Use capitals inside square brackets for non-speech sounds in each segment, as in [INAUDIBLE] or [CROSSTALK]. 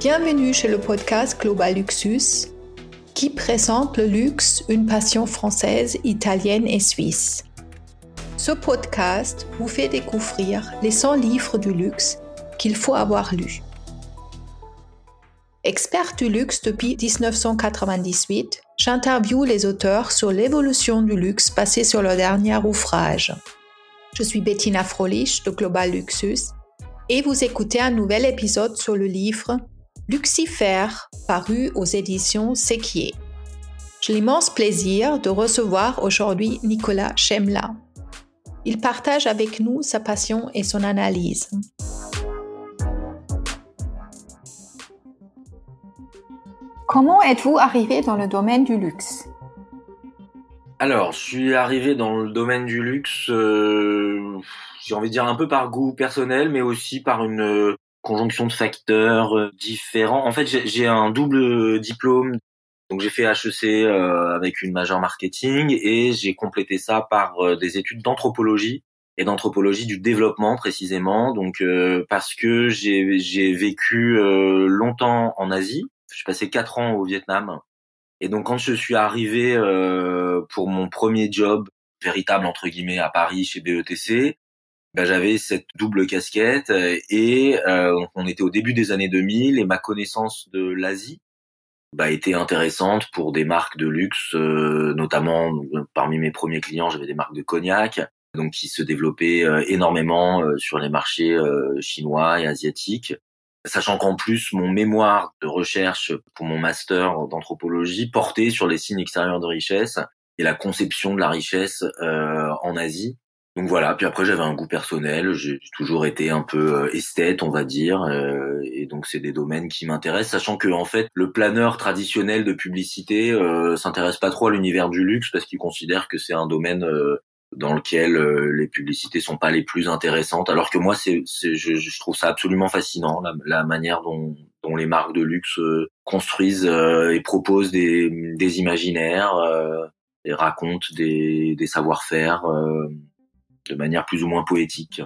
Bienvenue chez le podcast Global Luxus qui présente le luxe, une passion française, italienne et suisse. Ce podcast vous fait découvrir les 100 livres du luxe qu'il faut avoir lus. Expert du luxe depuis 1998, j'interviewe les auteurs sur l'évolution du luxe passé sur leur dernier ouvrage. Je suis Bettina Frolich de Global Luxus et vous écoutez un nouvel épisode sur le livre Lucifer, paru aux éditions Séquier. J'ai l'immense plaisir de recevoir aujourd'hui Nicolas Chemla. Il partage avec nous sa passion et son analyse. Comment êtes-vous arrivé dans le domaine du luxe? Alors, je suis arrivé dans le domaine du luxe, euh, j'ai envie de dire un peu par goût personnel, mais aussi par une euh, conjonction de facteurs euh, différents. En fait, j'ai un double diplôme. Donc j'ai fait HEC avec une majeure marketing et j'ai complété ça par des études d'anthropologie et d'anthropologie du développement précisément. Donc parce que j'ai vécu longtemps en Asie, j'ai passé quatre ans au Vietnam. Et donc quand je suis arrivé euh, pour mon premier job véritable entre guillemets à Paris chez BETC, ben, j'avais cette double casquette et euh, on était au début des années 2000 et ma connaissance de l'Asie bah, était intéressante pour des marques de luxe, euh, notamment parmi mes premiers clients, j'avais des marques de cognac, donc qui se développaient euh, énormément euh, sur les marchés chinois et asiatiques sachant qu'en plus mon mémoire de recherche pour mon master d'anthropologie portait sur les signes extérieurs de richesse et la conception de la richesse euh, en Asie. Donc voilà, puis après j'avais un goût personnel, j'ai toujours été un peu euh, esthète, on va dire, euh, et donc c'est des domaines qui m'intéressent, sachant que en fait le planeur traditionnel de publicité euh, s'intéresse pas trop à l'univers du luxe parce qu'il considère que c'est un domaine dans lequel euh, les publicités sont pas les plus intéressantes, alors que moi, je, trouve ça absolument fascinant la, la manière dont, les marques de luxe euh, construisent euh, et proposent des, imaginaires et racontent des savoir-faire de manière plus ou moins poétique.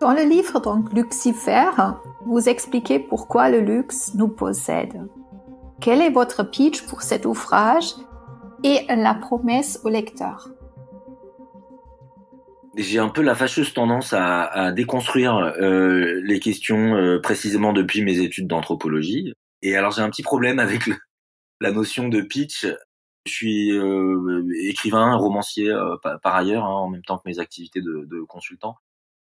Dans le livre donc Lucifer, vous expliquez pourquoi le luxe nous possède. Quel est votre pitch pour cet ouvrage et la promesse au lecteur? J'ai un peu la fâcheuse tendance à, à déconstruire euh, les questions euh, précisément depuis mes études d'anthropologie. Et alors j'ai un petit problème avec le, la notion de pitch. Je suis euh, écrivain, romancier euh, par, ailleurs, hein, en même temps que mes activités de, de consultant.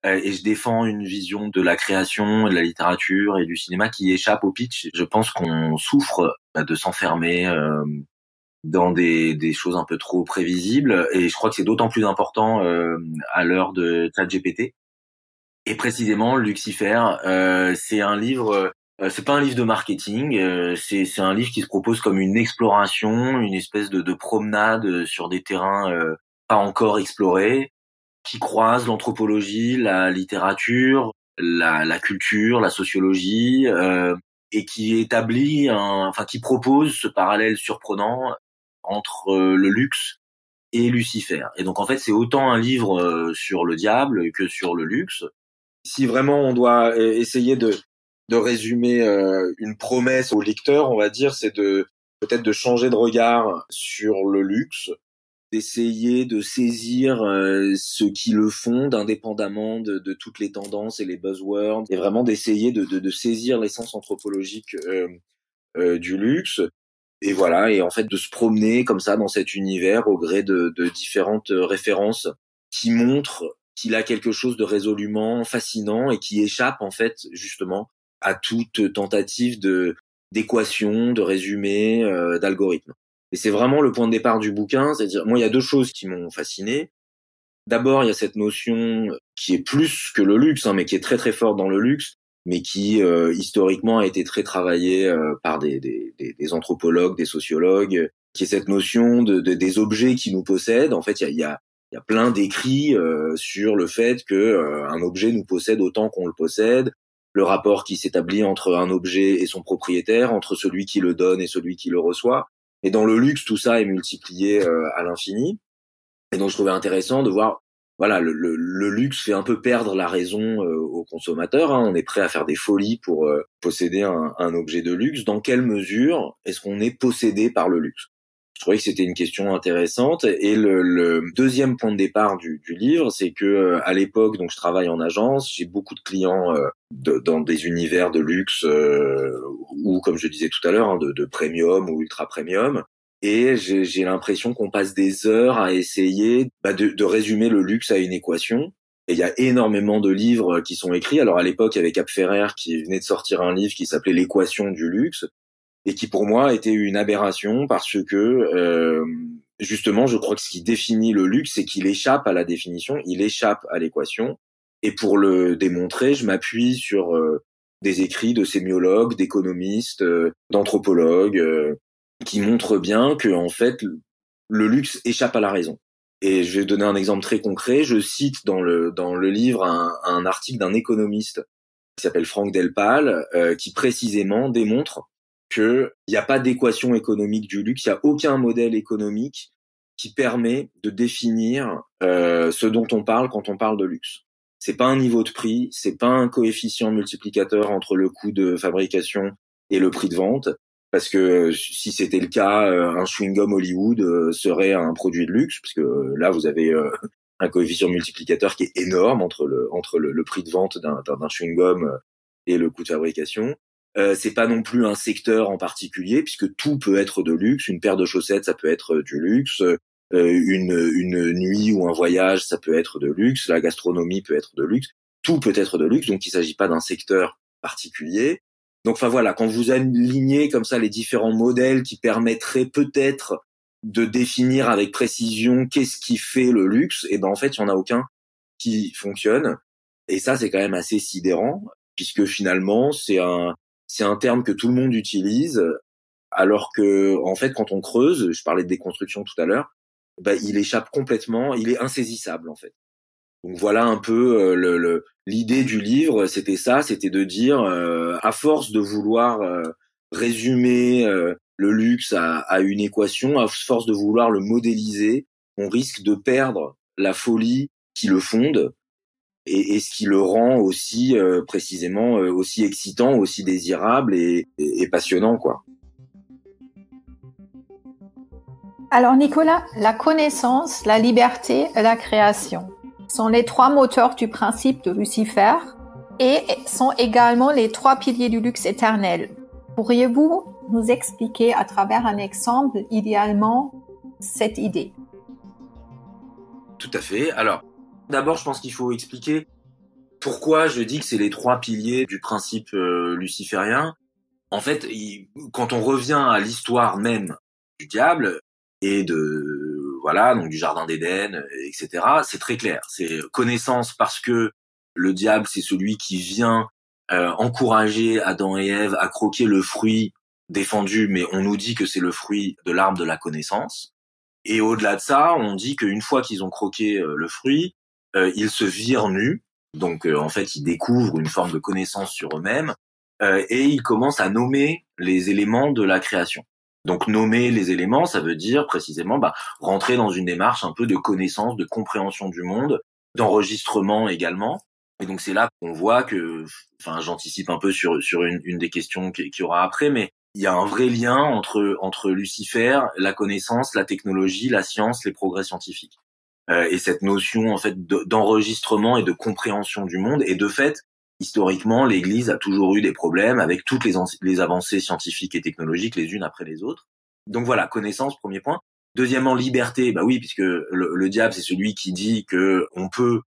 Euh, et je défends une vision de la création, de la littérature et du cinéma qui échappe au pitch. Je pense qu'on souffre bah, de s'enfermer dans des, des choses un peu trop prévisibles. Et je crois que c'est d'autant plus important à l'heure de ChatGPT. Et précisément, Lucifer, c'est un livre. Euh, c'est pas un livre de marketing. Euh, c'est un livre qui se propose comme une exploration, une espèce de, de promenade sur des terrains euh, pas encore explorés, qui croise l'anthropologie, la littérature, la, la culture, la sociologie. et qui établit un, enfin qui propose ce parallèle surprenant entre euh, le luxe et Lucifer. Et donc en fait, c'est autant un livre euh, sur le diable que sur le luxe. Si vraiment on doit euh, essayer de de résumer une promesse au lecteur, on va dire, c'est de peut-être de changer de regard sur le luxe, d'essayer de saisir ce qui le font, indépendamment de, de, toutes les tendances et les buzzwords, et vraiment d'essayer de, de, de, saisir l'essence anthropologique du luxe, et voilà, et en fait de se promener comme ça dans cet univers au gré de, de différentes références qui montrent qu'il a quelque chose de résolument fascinant et qui échappe en fait justement à toute tentative de d'équation, de résumé, euh, d'algorithme. Et c'est vraiment le point de départ du bouquin, c'est-à-dire moi il y a deux choses qui m'ont fasciné. D'abord, il y a cette notion qui est plus que le luxe, hein, mais qui est très très forte dans le luxe, mais qui euh, historiquement a été très travaillé euh, par des, des, des, anthropologues, des sociologues, qui est cette notion de, de, des objets qui nous possèdent. En fait, il y a, a, y a, plein d'écrits euh, sur le fait que un objet nous possède autant qu'on le possède, le rapport qui s'établit entre un objet et son propriétaire, entre celui qui le donne et celui qui le reçoit. Et dans le luxe, tout ça est multiplié à l'infini. Et donc, je trouvais intéressant de voir voilà, le, le, luxe fait un peu perdre la raison euh, aux consommateurs. Hein. On est prêt à faire des folies pour euh, posséder un, un, objet de luxe. Dans quelle mesure est-ce qu'on est possédé par le luxe? Je trouvais que c'était une question intéressante. Et le, le deuxième point de départ du, du livre, c'est que euh, à l'époque, donc je travaille en agence, j'ai beaucoup de clients de, dans des univers de luxe ou, comme je disais tout à l'heure, hein, de, de premium ou ultra premium et j'ai l'impression qu'on passe des heures à essayer bah, de, de, résumer le luxe à une équation. Et il y a énormément de livres qui sont écrits. Alors à l'époque, avec Cap Ferrer qui venait de sortir un livre qui s'appelait L'équation du luxe et qui pour moi était une aberration parce que euh, justement, je crois que ce qui définit le luxe, c'est qu'il échappe à la définition, il échappe à l'équation. Et pour le démontrer, je m'appuie sur euh, des écrits de sémiologues, d'économistes, euh, d'anthropologues, euh, qui montre bien que en fait le luxe échappe à la raison. Et je vais donner un exemple très concret. Je cite dans le dans le livre un, un article d'un économiste qui s'appelle Franck Delpal, euh, qui précisément démontre qu'il n'y a pas d'équation économique du luxe, il n'y a aucun modèle économique qui permet de définir euh, ce dont on parle quand on parle de luxe. C'est pas un niveau de prix, c'est pas un coefficient multiplicateur entre le coût de fabrication et le prix de vente, parce que si c'était le cas, euh, un chewing-gum Hollywood euh, serait un produit de luxe, puisque euh, là vous avez un coefficient multiplicateur qui est énorme entre le entre le, prix de vente d'un chewing-gum et le coût de fabrication. Euh, c'est pas non plus un secteur en particulier puisque tout peut être de luxe. Une paire de chaussettes, ça peut être du luxe. une, une nuit ou un voyage, ça peut être de luxe. La gastronomie peut être de luxe. Tout peut être de luxe. Donc il s'agit pas d'un secteur particulier. Donc, enfin voilà, quand vous alignez comme ça les différents modèles qui permettraient peut-être de définir avec précision qu'est-ce qui fait le luxe, et ben en fait, il y en a aucun qui fonctionne. Et ça, c'est quand même assez sidérant, puisque finalement, c'est un c'est un terme que tout le monde utilise, alors que en fait, quand on creuse, je parlais de déconstruction tout à l'heure, ben, il échappe complètement, il est insaisissable en fait. Donc voilà un peu euh, le, l'idée du livre, c'était ça, c'était de dire, euh, à force de vouloir euh, résumer le luxe à, à, une équation, à force de vouloir le modéliser, on risque de perdre la folie qui le fonde et, et ce qui le rend aussi précisément aussi excitant, aussi désirable et, et passionnant, quoi. Alors Nicolas, la connaissance, la liberté et la création sont les trois moteurs du principe de Lucifer et sont également les trois piliers du luxe éternel. Pourriez-vous nous expliquer à travers un exemple idéalement cette idée? Tout à fait. Alors, d'abord, je pense qu'il faut expliquer pourquoi je dis que c'est les trois piliers du principe euh, luciférien. En fait, quand on revient à l'histoire même du diable et de voilà, donc du jardin d'Éden, etc. C'est très clair. C'est connaissance parce que le diable, c'est celui qui vient euh, encourager Adam et Ève à croquer le fruit défendu, mais on nous dit que c'est le fruit de l'arbre de la connaissance. Et au-delà de ça, on dit qu'une fois qu'ils ont croqué euh, le fruit, euh, ils se virent nus. Donc en fait, ils découvrent une forme de connaissance sur eux-mêmes et ils commencent à nommer les éléments de la création. Donc nommer les éléments, ça veut dire précisément bah, rentrer dans une démarche un peu de connaissance, de compréhension du monde, d'enregistrement également. Et donc c'est là qu'on voit que, enfin j'anticipe un peu sur sur une, une des questions qu'il y aura après, mais il y a un vrai lien entre entre Lucifer, la connaissance, la technologie, la science, les progrès scientifiques. Euh, et cette notion en fait d'enregistrement et de compréhension du monde. Et de fait, historiquement, l'Église a toujours eu des problèmes avec toutes les, avancées scientifiques et technologiques les unes après les autres. Donc voilà, connaissance, premier point. Deuxièmement, liberté. Bah oui, puisque le, le diable, c'est celui qui dit que on peut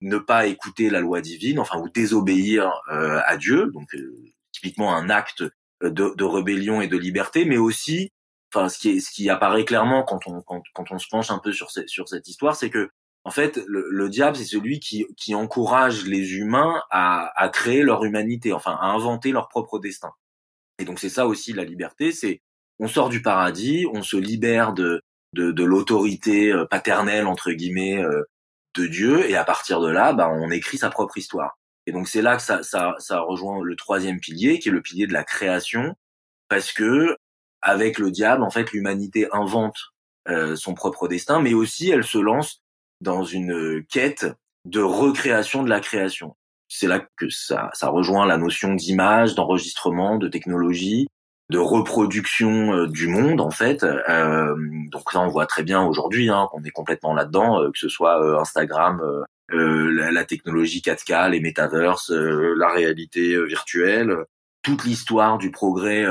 ne pas écouter la loi divine, enfin ou désobéir euh, à Dieu. Donc euh, typiquement un acte de, rébellion et de liberté, mais aussi, enfin ce qui, ce qui apparaît clairement quand on quand, quand on se penche un peu sur, sur cette histoire, c'est que en fait, le, diable, c'est celui qui, qui encourage les humains à, à créer leur humanité, enfin à inventer leur propre destin. Et donc c'est ça aussi la liberté, c'est on sort du paradis, on se libère de, de, de l'autorité euh, paternelle entre guillemets euh, de Dieu, et à partir de là, bah, on écrit sa propre histoire. Et donc c'est là que ça, ça, ça rejoint le troisième pilier, qui est le pilier de la création, parce que avec le diable, en fait, l'humanité invente euh, son propre destin, mais aussi elle se lance dans une quête de recréation de la création. C'est là que ça, ça rejoint la notion d'image, d'enregistrement, de technologie, de reproduction euh, du monde en fait. Euh, donc là, on voit très bien aujourd'hui hein, qu'on est complètement là-dedans, euh, que ce soit Instagram, la, la, technologie 4K, les metaverses, la réalité virtuelle, toute l'histoire du progrès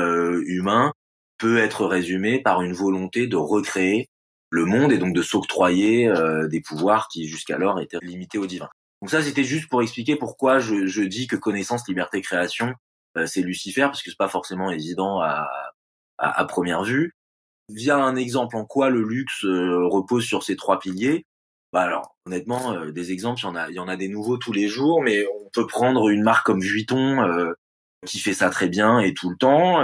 humain peut être résumée par une volonté de recréer le monde et donc de s'octroyer des pouvoirs qui jusqu'alors étaient limités au divin. Donc ça, c'était juste pour expliquer pourquoi je, je dis que connaissance, liberté, création, euh, c'est Lucifer, parce que c'est pas forcément évident à, à, première vue. Via un exemple en quoi le luxe euh, repose sur ces trois piliers, bah alors honnêtement, euh, des exemples, il y en a, il y en a des nouveaux tous les jours, mais on peut prendre une marque comme Vuitton qui fait ça très bien et tout le temps.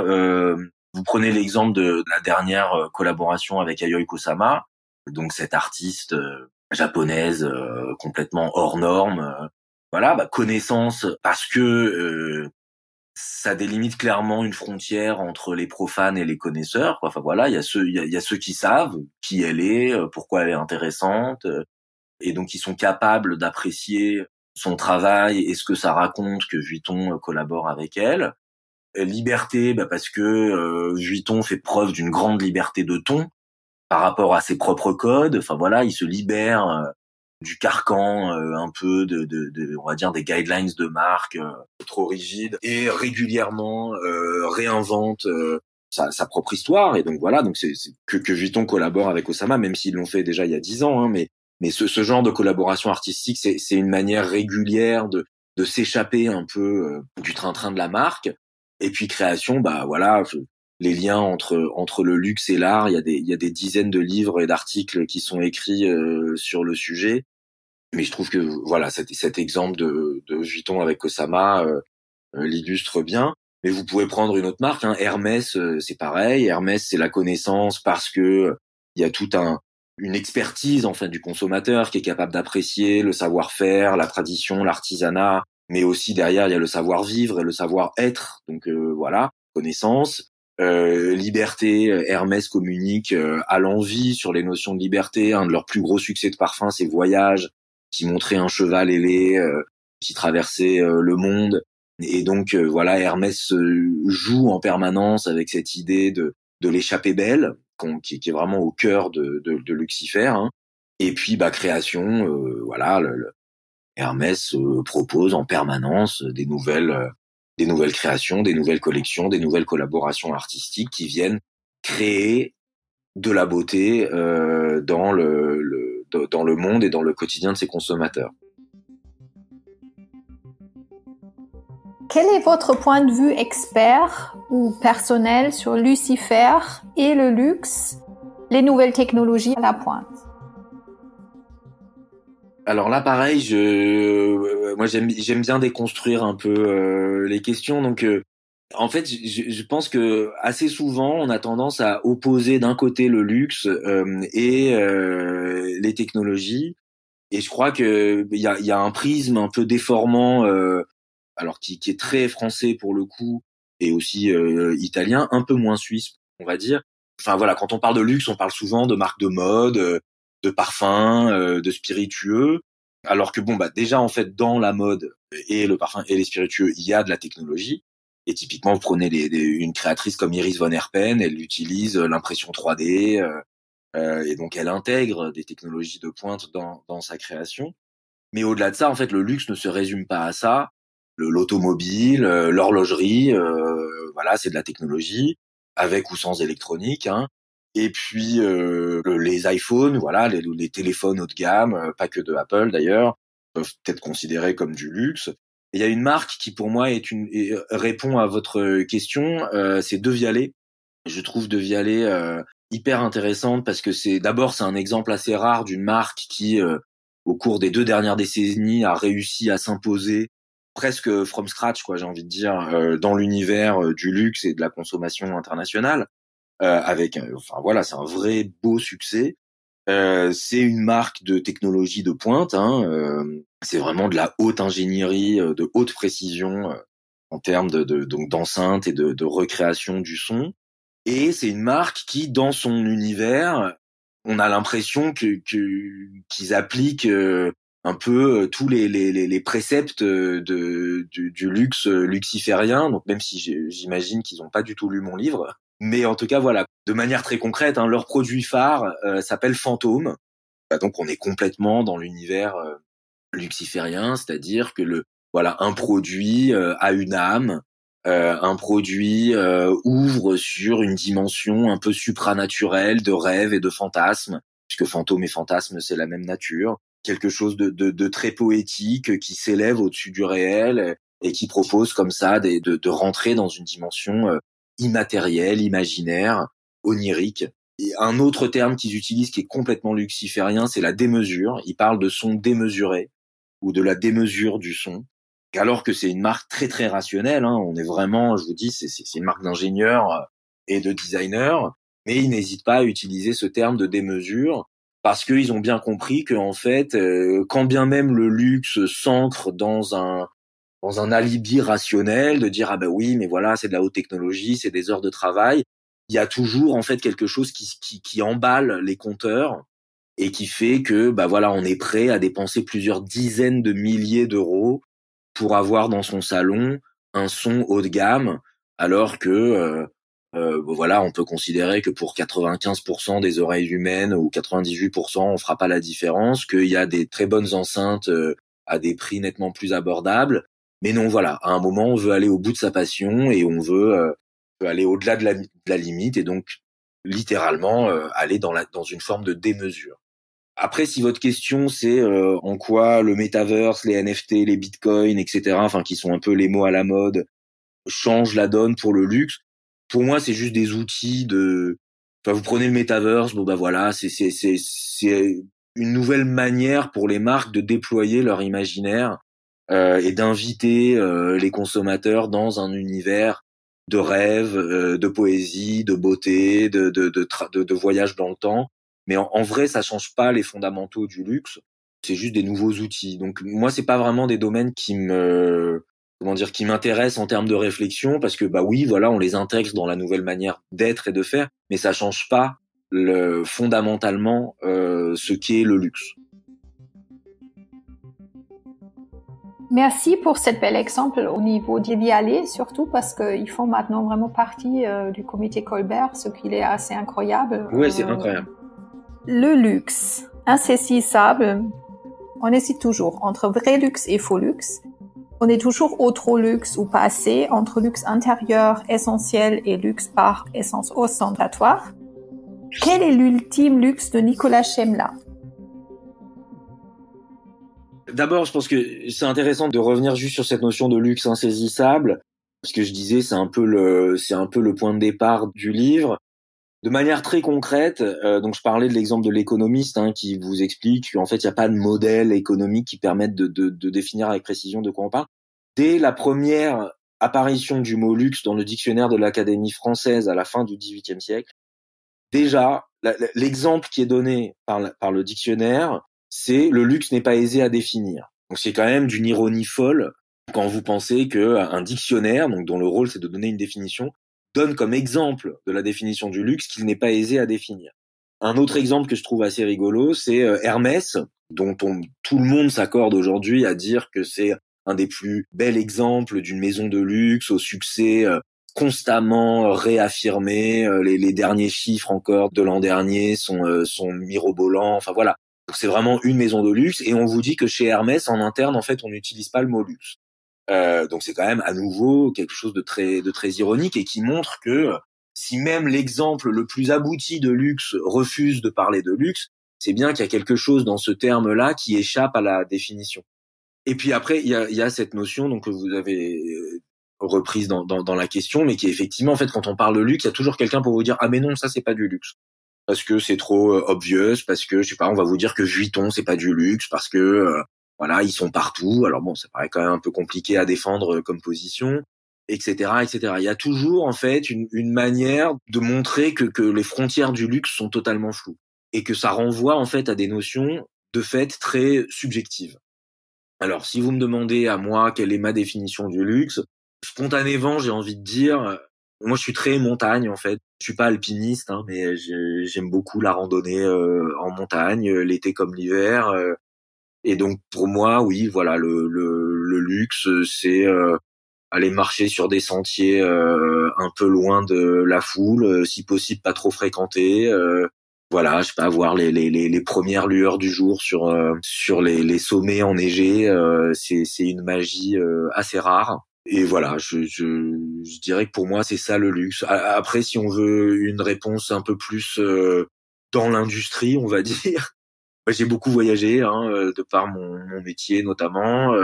Vous prenez l'exemple de, la dernière collaboration avec Yayoi Kusama, donc cette artiste japonaise complètement hors norme. voilà, bah, connaissance parce que ça délimite clairement une frontière entre les profanes et les connaisseurs. Enfin voilà, il y a ceux, il y a, ceux qui savent qui elle est, euh, pourquoi elle est intéressante, euh, et donc ils sont capables d'apprécier son travail et ce que ça raconte que Vuitton euh, collabore avec elle. Liberté, bah parce que Vuitton fait preuve d'une grande liberté de ton par rapport à ses propres codes. Enfin voilà, il se libère du carcan euh, un peu de, de, de, on va dire des guidelines de marque euh, trop rigides et régulièrement euh, réinvente sa, sa, propre histoire et donc voilà donc c'est que que collabore avec Osama même s'ils l'ont fait déjà il y a dix ans hein, mais mais ce, ce genre de collaboration artistique c'est c'est une manière régulière de de s'échapper un peu du train-train de la marque et puis création bah voilà les liens entre entre le luxe et l'art. Il y a des il y a des dizaines de livres et d'articles qui sont écrits sur le sujet mais je trouve que voilà cet, cet exemple de, de Vuitton avec Osama euh, euh, l'illustre bien. Mais vous pouvez prendre une autre marque, hein. Hermès, euh, c'est pareil. Hermès, c'est la connaissance parce que il y a tout un une expertise en fait du consommateur qui est capable d'apprécier le savoir-faire, la tradition, l'artisanat, mais aussi derrière il y a le savoir-vivre et le savoir-être. Donc voilà, connaissance. Euh, liberté, Hermès communique à l'envie sur les notions de liberté. Un de leurs plus gros succès de parfum, c'est Voyage, qui montrait un cheval ailé euh, qui traversait euh, le monde. Et donc euh, voilà, Hermès joue en permanence avec cette idée de, de l'échappée belle, qui, qui, est vraiment au cœur de, de, de Lucifer. Hein. Et puis bah création, voilà, le, Hermès propose en permanence des nouvelles, des nouvelles créations, des nouvelles collections, des nouvelles collaborations artistiques qui viennent créer de la beauté euh, dans le, le dans le monde et dans le quotidien de ses consommateurs. Quel est votre point de vue expert ou personnel sur Lucifer et le luxe, les nouvelles technologies à la pointe alors là, pareil, je, euh, moi j'aime, bien déconstruire un peu euh, les questions. Donc, euh, en fait, je, je, pense que assez souvent, on a tendance à opposer d'un côté le luxe euh, et euh, les technologies. Et je crois que il y a, y a, un prisme un peu déformant, euh, alors qui, qui, est très français pour le coup, et aussi italien, un peu moins suisse, on va dire. Enfin voilà, quand on parle de luxe, on parle souvent de marques de mode, de parfums, de spiritueux. Alors que bon, bah déjà en fait dans la mode et le parfum et les spiritueux, il y a de la technologie. Et typiquement, vous prenez une créatrice comme Iris von Herpen, elle utilise euh, l'impression 3D euh, euh, et donc elle intègre des technologies de pointe dans, dans sa création. Mais au-delà de ça, en fait, le luxe ne se résume pas à ça. L'automobile, euh, l'horlogerie, voilà, c'est de la technologie, avec ou sans électronique. Hein. Et puis les iPhones, voilà, les, téléphones haut de gamme, pas que de Apple d'ailleurs, peuvent être considérés comme du luxe. Il y a une marque qui pour moi est une euh, répond à votre question, euh, c'est De Vialet. Je trouve De Vialet euh, hyper intéressante parce que c'est d'abord c'est un exemple assez rare d'une marque qui euh, au cours des deux dernières décennies a réussi à s'imposer presque from scratch quoi j'ai envie de dire dans l'univers du luxe et de la consommation internationale avec enfin voilà c'est un vrai beau succès euh, c'est une marque de technologie de pointe. Hein, euh, c'est vraiment de la haute ingénierie, euh, de haute précision en termes de, de donc d'enceinte et de, de, recréation du son. Et c'est une marque qui, dans son univers, on a l'impression que qu'ils appliquent euh, un peu tous les, les, les préceptes de, du, du, luxe luxiférien. Donc même si j'imagine qu'ils n'ont pas du tout lu mon livre, mais en tout cas voilà, de manière très concrète, hein, leur produit phare s'appelle Fantôme. Bah, donc on est complètement dans l'univers luxiférien, c'est-à-dire que le voilà un produit a une âme, euh, un produit euh, ouvre sur une dimension un peu supranaturelle de rêve et de fantasme, puisque fantôme et fantasme c'est la même nature, quelque chose de, de, de très poétique qui s'élève au-dessus du réel et qui propose comme ça de, de rentrer dans une dimension immatérielle, imaginaire, onirique. Et un autre terme qu'ils utilisent qui est complètement luxiférien, c'est la démesure. Ils parlent de son démesuré ou de la démesure du son alors que c'est une marque très très rationnelle. Hein. On est vraiment, je vous dis, c'est une marque d'ingénieurs euh, et de designers, mais ils n'hésitent pas à utiliser ce terme de démesure parce qu'ils ont bien compris que en fait, euh, quand bien même le luxe s'ancre dans un dans un alibi rationnel de dire ah ben oui mais voilà c'est de la haute technologie c'est des heures de travail il y a toujours en fait quelque chose qui, qui, qui emballe les compteurs et qui fait que bah voilà on est prêt à dépenser plusieurs dizaines de milliers d'euros pour avoir dans son salon un son haut de gamme, alors que euh, euh, voilà, on peut considérer que pour 95% des oreilles humaines ou 98%, on fera pas la différence, qu'il y a des très bonnes enceintes euh, à des prix nettement plus abordables. Mais non, voilà, à un moment, on veut aller au bout de sa passion et on veut, euh, aller au-delà de la, de la, limite et donc littéralement aller dans, la, dans une forme de démesure. Après, si votre question c'est euh, en quoi le metaverse, les NFT, les bitcoins, etc., enfin qui sont un peu les mots à la mode, changent la donne pour le luxe, pour moi c'est juste des outils de. Enfin, vous prenez le metaverse, bon bah voilà, c'est c'est c'est une nouvelle manière pour les marques de déployer leur imaginaire euh, et d'inviter euh, les consommateurs dans un univers de rêve, euh, de poésie, de beauté, de de, de, de, voyage dans le temps mais en, vrai, ça change pas les fondamentaux du luxe. C'est juste des nouveaux outils. Donc moi, c'est pas vraiment des domaines qui me comment dire qui m'intéressent en termes de réflexion parce que bah oui, voilà, on les intègre dans la nouvelle manière d'être et de faire, mais ça change pas le, fondamentalement euh, ce qu'est le luxe. Merci pour cet bel exemple au niveau d'y aller, surtout parce qu'ils font maintenant vraiment partie euh, du comité Colbert, ce qui est assez incroyable. Oui, c'est euh, incroyable. Le luxe, insaisissable, on hésite toujours entre vrai luxe et faux luxe. On est toujours au trop luxe ou pas assez, entre luxe intérieur essentiel et luxe par essence ostentatoire. Quel est l'ultime luxe de Nicolas Chemla? D'abord, je pense que c'est intéressant de revenir juste sur cette notion de luxe insaisissable. Ce que je disais, c'est un peu le, c'est un peu le point de départ du livre de manière très concrète, euh, donc je parlais de l'exemple de l'économiste hein, qui vous explique qu'en fait il n'y a pas de modèle économique qui permette de, de, de, définir avec précision de quoi on parle. Dès la première apparition du mot luxe dans le dictionnaire de l'Académie française à la fin du XVIIIe siècle, déjà l'exemple qui est donné par, par le dictionnaire, c'est le luxe n'est pas aisé à définir. Donc c'est quand même d'une ironie folle quand vous pensez qu'un dictionnaire, donc dont le rôle c'est de donner une définition, donne comme exemple de la définition du luxe qu'il n'est pas aisé à définir. Un autre exemple que je trouve assez rigolo, c'est euh, Hermès, dont on, tout le monde s'accorde aujourd'hui à dire que c'est un des plus bels exemples d'une maison de luxe au succès euh, constamment réaffirmé. Euh, les, les, derniers chiffres encore de l'an dernier sont, sont mirobolants. Enfin voilà, c'est vraiment une maison de luxe. Et on vous dit que chez Hermès, en interne, en fait, on n'utilise pas le mot luxe. Euh, donc c'est quand même à nouveau quelque chose de très de très ironique et qui montre que si même l'exemple le plus abouti de luxe refuse de parler de luxe, c'est bien qu'il y a quelque chose dans ce terme-là qui échappe à la définition. Et puis après, il y a, y a, cette notion donc que vous avez euh, reprise dans, dans, dans, la question, mais qui est effectivement en fait quand on parle de luxe, il y a toujours quelqu'un pour vous dire ah mais non ça c'est pas du luxe parce que c'est trop euh, obvious, parce que je sais pas, on va vous dire que Vuitton c'est pas du luxe, parce que voilà, ils sont partout. Alors bon, ça paraît quand même un peu compliqué à défendre euh, comme position, etc., etc. Il y a toujours en fait une, manière de montrer que, que les frontières du luxe sont totalement floues et que ça renvoie en fait à des notions de fait très subjectives. Alors, si vous me demandez à moi quelle est ma définition du luxe, spontanément, j'ai envie de dire Moi, je suis très montagne en fait. Je suis pas alpiniste, hein, mais j'aime beaucoup la randonnée en montagne, l'été comme l'hiver. et donc pour moi, oui, voilà, le, le, le luxe, c'est aller marcher sur des sentiers un peu loin de la foule, si possible pas trop fréquentés, voilà, je peux avoir les, les, les, premières lueurs du jour sur euh, sur les, les sommets enneigés. Euh, c'est une magie euh, assez rare. Et voilà, je, je, je dirais que pour moi c'est ça le luxe. Après, si on veut une réponse un peu plus dans l'industrie, on va [LAUGHS] dire. J'ai beaucoup voyagé, hein, de par mon, mon métier notamment.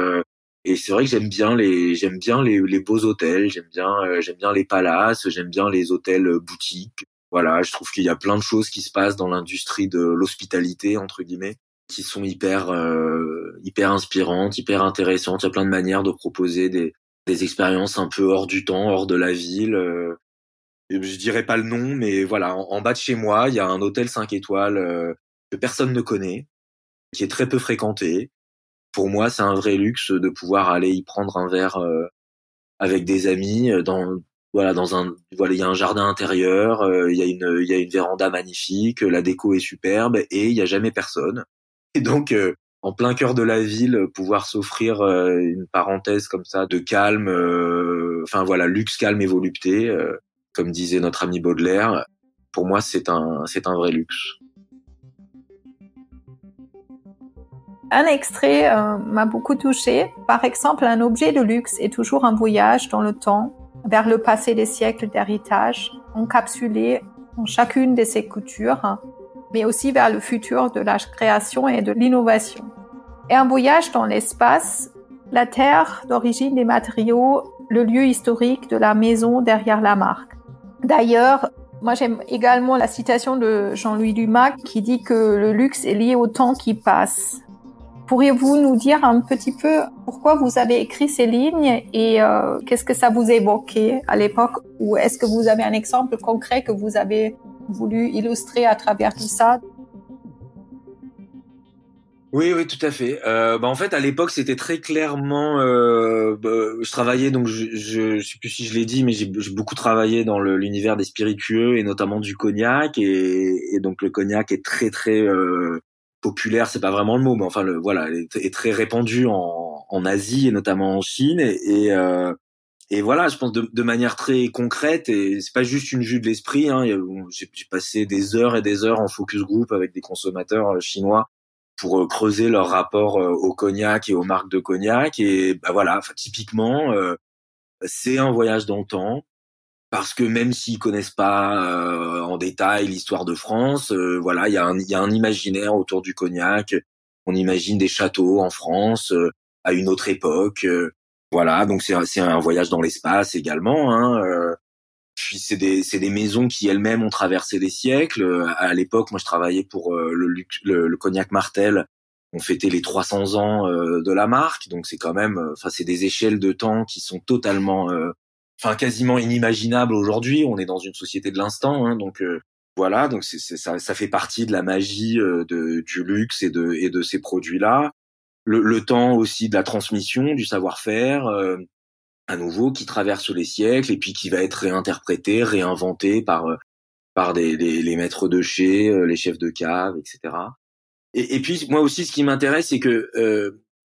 et c'est vrai que j'aime bien les j'aime bien les, les beaux hôtels, j'aime bien j'aime bien les palaces, j'aime bien les hôtels boutiques. Voilà, je trouve qu'il y a plein de choses qui se passent dans l'industrie de l'hospitalité entre guillemets qui sont hyper euh, hyper inspirantes, hyper intéressantes. Il y a plein de manières de proposer des des expériences un peu hors du temps, hors de la ville. Euh, je dirais pas le nom, mais voilà, en, bas de chez moi, il y a un hôtel 5 étoiles euh, que personne ne connaît, qui est très peu fréquenté. Pour moi, c'est un vrai luxe de pouvoir aller y prendre un verre euh, avec des amis dans voilà dans un voilà il y a un jardin intérieur il y a une il y a une véranda magnifique la déco est superbe et il y a jamais personne et donc en plein cœur de la ville pouvoir s'offrir euh, une parenthèse comme ça de calme enfin voilà luxe calme et volupté comme disait notre ami Baudelaire. Pour moi c'est un c'est un vrai luxe. Un extrait m'a beaucoup touché. Par exemple, un objet de luxe est toujours un voyage dans le temps vers le passé des siècles d'héritage, encapsulé en chacune de ses coutures, mais aussi vers le futur de la création et de l'innovation. Et un voyage dans l'espace, la terre d'origine des matériaux, le lieu historique de la maison derrière la marque. D'ailleurs, moi j'aime également la citation de Jean-Louis Dumas qui dit que le luxe est lié au temps qui passe. Pourriez-vous nous dire un petit peu pourquoi vous avez écrit ces lignes et euh, qu'est-ce que ça vous évoquait à l'époque Ou est-ce que vous avez un exemple concret que vous avez voulu illustrer à travers tout ça oui, oui, tout à fait. Euh, bah en fait, à l'époque, c'était très clairement. Euh, bah, je travaillais donc, je, je, sais plus si je l'ai dit, mais j'ai beaucoup travaillé dans l'univers des spiritueux et notamment du cognac. Et, donc le cognac est très très euh, populaire, c'est pas vraiment le mot, mais enfin le voilà, est, très répandu en, en Asie et notamment en Chine et, euh, et voilà, je pense de, de, manière très concrète et c'est pas juste une vue de l'esprit. Hein, J'ai passé des heures et des heures en focus group avec des consommateurs euh, chinois pour euh, creuser leur rapport au cognac et aux marques de cognac et bah voilà, typiquement c'est un voyage dans le temps parce que même s'ils connaissent pas euh, en détail l'histoire de France, euh, voilà, il y, a un, y a un imaginaire autour du cognac. On imagine des châteaux en France euh, à une autre époque. Voilà, donc c'est un voyage dans l'espace également. Hein, puis c'est des des maisons qui elles-mêmes ont traversé des siècles. À l'époque, moi je travaillais pour le, le, le, cognac Martel. On fêtait les 300 ans de la marque, donc c'est quand même, enfin c'est des échelles de temps qui sont totalement enfin quasiment inimaginable aujourd'hui. On est dans une société de l'instant, hein, donc euh, voilà, donc c'est, ça, ça fait partie de la magie euh, de, du luxe et de, et de ces produits-là. Le, le temps aussi de la transmission, du savoir-faire, euh, à nouveau, qui traverse les siècles et puis qui va être réinterprété, réinventé par par des, les maîtres de chez, les chefs de cave, etc. Et, et puis moi aussi, ce qui m'intéresse, c'est que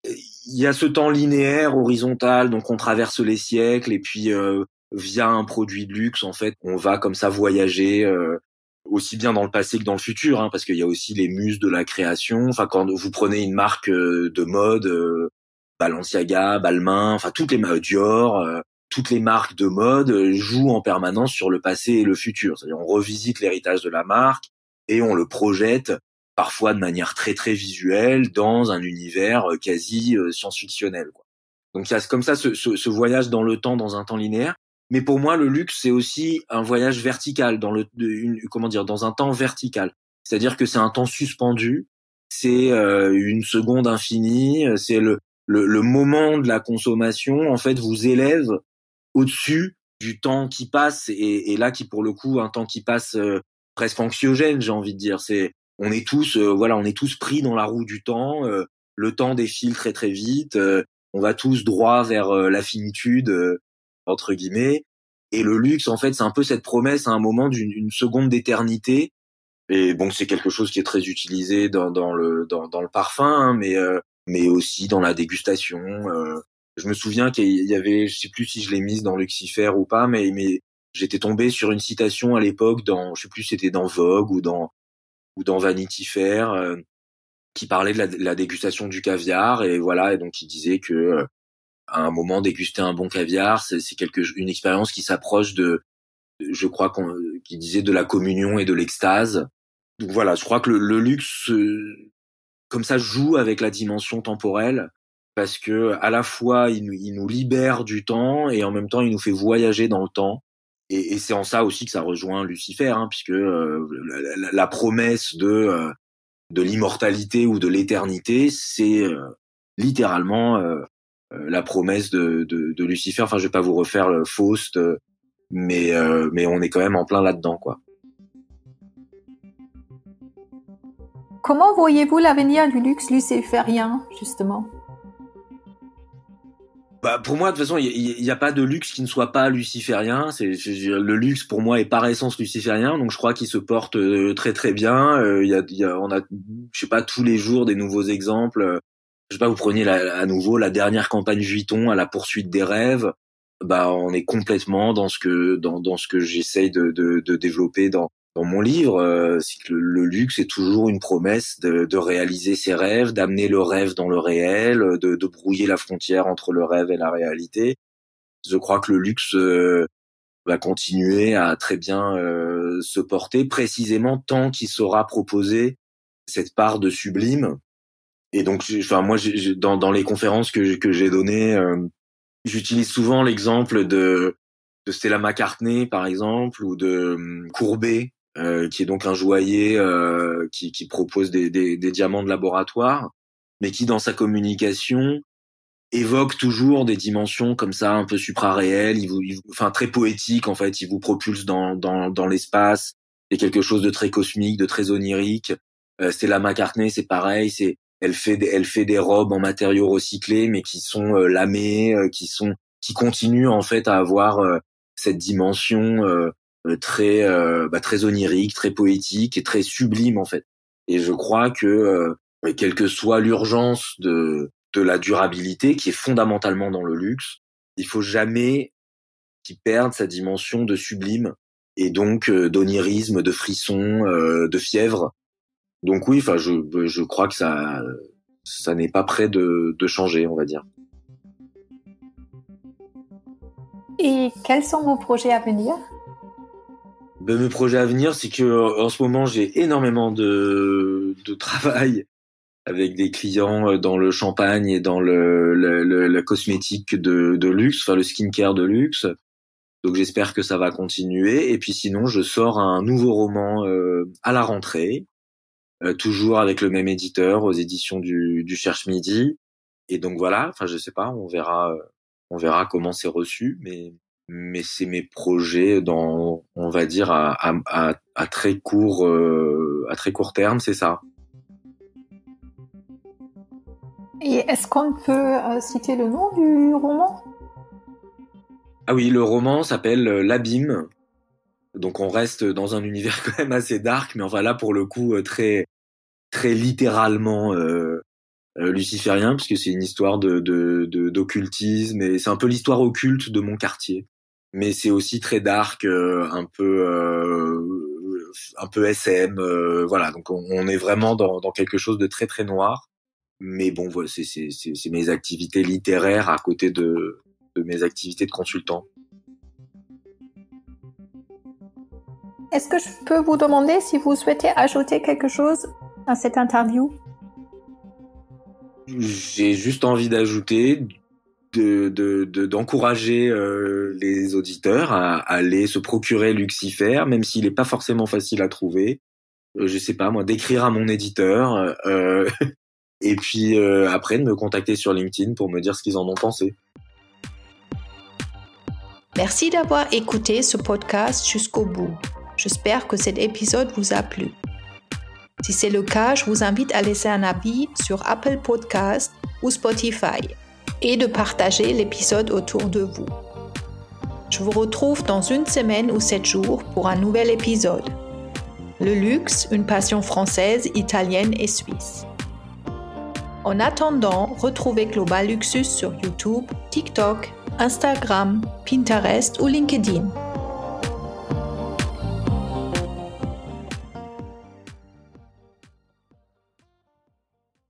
il y a ce temps linéaire, horizontal, donc on traverse les siècles et puis euh, via un produit de luxe, en fait, on va comme ça voyager euh, aussi bien dans le passé que dans le futur, hein, parce qu'il y a aussi les muses de la création. Enfin, quand vous prenez une marque euh, de mode, Balenciaga, Balmain, enfin toutes les Dior, toutes les marques de mode jouent en permanence sur le passé et le futur. C'est-à-dire on revisite l'héritage de la marque et on le projette parfois de manière très très visuelle dans un univers euh, quasi euh, science-fictionnel. Donc il y a comme ça ce, ce, ce, voyage dans le temps, dans un temps linéaire. Mais pour moi, le luxe c'est aussi un voyage vertical dans le une, comment dire dans un temps vertical. C'est-à-dire que c'est un temps suspendu, c'est euh, une seconde infinie, c'est le, le, le moment de la consommation en fait vous élève au-dessus du temps qui passe et, là qui pour le coup un temps qui passe presque anxiogène j'ai envie de dire c'est on est tous euh, voilà, on est tous pris dans la roue du temps. Euh, le temps défile très très vite. Euh, on va tous droit vers la finitude entre guillemets. Et le luxe, en fait, c'est un peu cette promesse à un moment d'une seconde d'éternité. Et bon, c'est quelque chose qui est très utilisé dans, dans le dans, dans, le parfum, hein, mais euh, mais aussi dans la dégustation. Euh. je me souviens qu'il y avait, je sais plus si je l'ai mise dans Lucifer ou pas, mais mais j'étais tombé sur une citation à l'époque dans, je sais plus, si c'était dans Vogue ou dans ou dans Vanity Fair, euh, qui parlait de la, de la, dégustation du caviar et voilà, et donc il disait que à un moment déguster un bon caviar, c'est quelque une expérience qui s'approche de, je crois qu'on qui disait de la communion et de l'extase. Donc voilà, je crois que le, luxe euh, comme ça joue avec la dimension temporelle parce que à la fois il, il, nous libère du temps et en même temps il nous fait voyager dans le temps. Et, et c'est en ça aussi que ça rejoint Lucifer, hein, puisque euh, la, la, promesse de euh, de l'immortalité ou de l'éternité, c'est littéralement euh, la promesse de, de, de, Lucifer. Enfin, je vais pas vous refaire le Faust, euh, mais euh, mais on est quand même en plein là-dedans, quoi. Comment voyez-vous l'avenir du luxe luciférien, justement? Bah pour moi, de toute façon, il n'y a, pas de luxe qui ne soit pas luciférien. C'est le luxe pour moi est par essence luciférien, donc je crois qu'il se porte très très bien. Il y, a, y a, on a, je sais pas, tous les jours des nouveaux exemples je sais pas, vous preniez à nouveau la dernière campagne Vuitton à la poursuite des rêves, bah on est complètement dans ce que dans, dans ce que j'essaye de, de, de, développer dans dans mon livre, euh, c'est que le, luxe est toujours une promesse de, de réaliser ses rêves, d'amener le rêve dans le réel, de, de, brouiller la frontière entre le rêve et la réalité. Je crois que le luxe euh, va continuer à très bien euh, se porter, précisément tant qu'il saura proposer cette part de sublime et donc, enfin moi, dans, dans les conférences que, que j'ai données, euh, j'utilise souvent l'exemple de, de Stella McCartney, par exemple, ou de um, Courbet, euh, qui est donc un joaillier euh, qui, qui propose des, des, des, diamants de laboratoire, mais qui, dans sa communication, évoque toujours des dimensions comme ça, un peu supra-réelles, il vous, enfin très poétique en fait. Il vous propulse dans, dans, dans l'espace. C'est quelque chose de très cosmique, de très onirique. Euh, Stella McCartney, c'est pareil. C'est elle fait des, elle fait des robes en matériaux recyclés, mais qui sont euh, lamées, euh, qui sont, qui continuent en fait à avoir euh, cette dimension très, bah, très onirique, très poétique et très sublime en fait. Et je crois que quelle que soit l'urgence de de la durabilité, qui est fondamentalement dans le luxe, il faut jamais qu'il perde sa dimension de sublime et donc d'onirisme, de frisson, de fièvre donc oui, enfin, je, je crois que ça, ça n'est pas prêt de, de changer, on va dire. Et quels sont vos projets à venir? Ben, mes projets à venir, c'est que en ce moment j'ai énormément de, de travail avec des clients euh, dans le champagne et dans le, le, la cosmétique de, de luxe, enfin le skincare de luxe. Donc j'espère que ça va continuer. Et puis sinon, je sors un nouveau roman euh, à la rentrée euh, toujours avec le même éditeur aux éditions du, du Cherche Midi. Et donc voilà, enfin je sais pas, on verra, on verra comment c'est reçu, mais mais c'est mes projets dans, on va dire à, à, à, très court, euh, à très court terme, c'est ça. Et est-ce qu'on peut euh, citer le nom du roman? Ah oui, le roman s'appelle L'Abîme. Donc on reste dans un univers [LAUGHS] quand même assez dark, mais enfin là pour le coup très très littéralement euh, euh, luciférien, puisque c'est une histoire de d'occultisme de, et c'est un peu l'histoire occulte de mon quartier. Mais c'est aussi très dark, euh, un peu euh, un peu SM, voilà. Donc on, est vraiment dans, dans, quelque chose de très très noir. Mais bon, voilà, c'est mes activités littéraires à côté de, de mes activités de consultant. Est-ce que je peux vous demander si vous souhaitez ajouter quelque chose à cette interview? J'ai juste envie d'ajouter d'encourager de, euh, les auditeurs à, aller se procurer Lucifer, même s'il n'est pas forcément facile à trouver. Euh, je sais pas moi, d'écrire à mon éditeur euh, [LAUGHS] et puis après de me contacter sur LinkedIn pour me dire ce qu'ils en ont pensé. Merci d'avoir écouté ce podcast jusqu'au bout. J'espère que cet épisode vous a plu. Si c'est le cas, je vous invite à laisser un avis sur Apple Podcast ou Spotify et de partager l'épisode autour de vous. Je vous retrouve dans une semaine ou sept jours pour un nouvel épisode. Le luxe, une passion française, italienne et suisse. En attendant, retrouvez Global Luxus sur YouTube, TikTok, Instagram, Pinterest ou LinkedIn.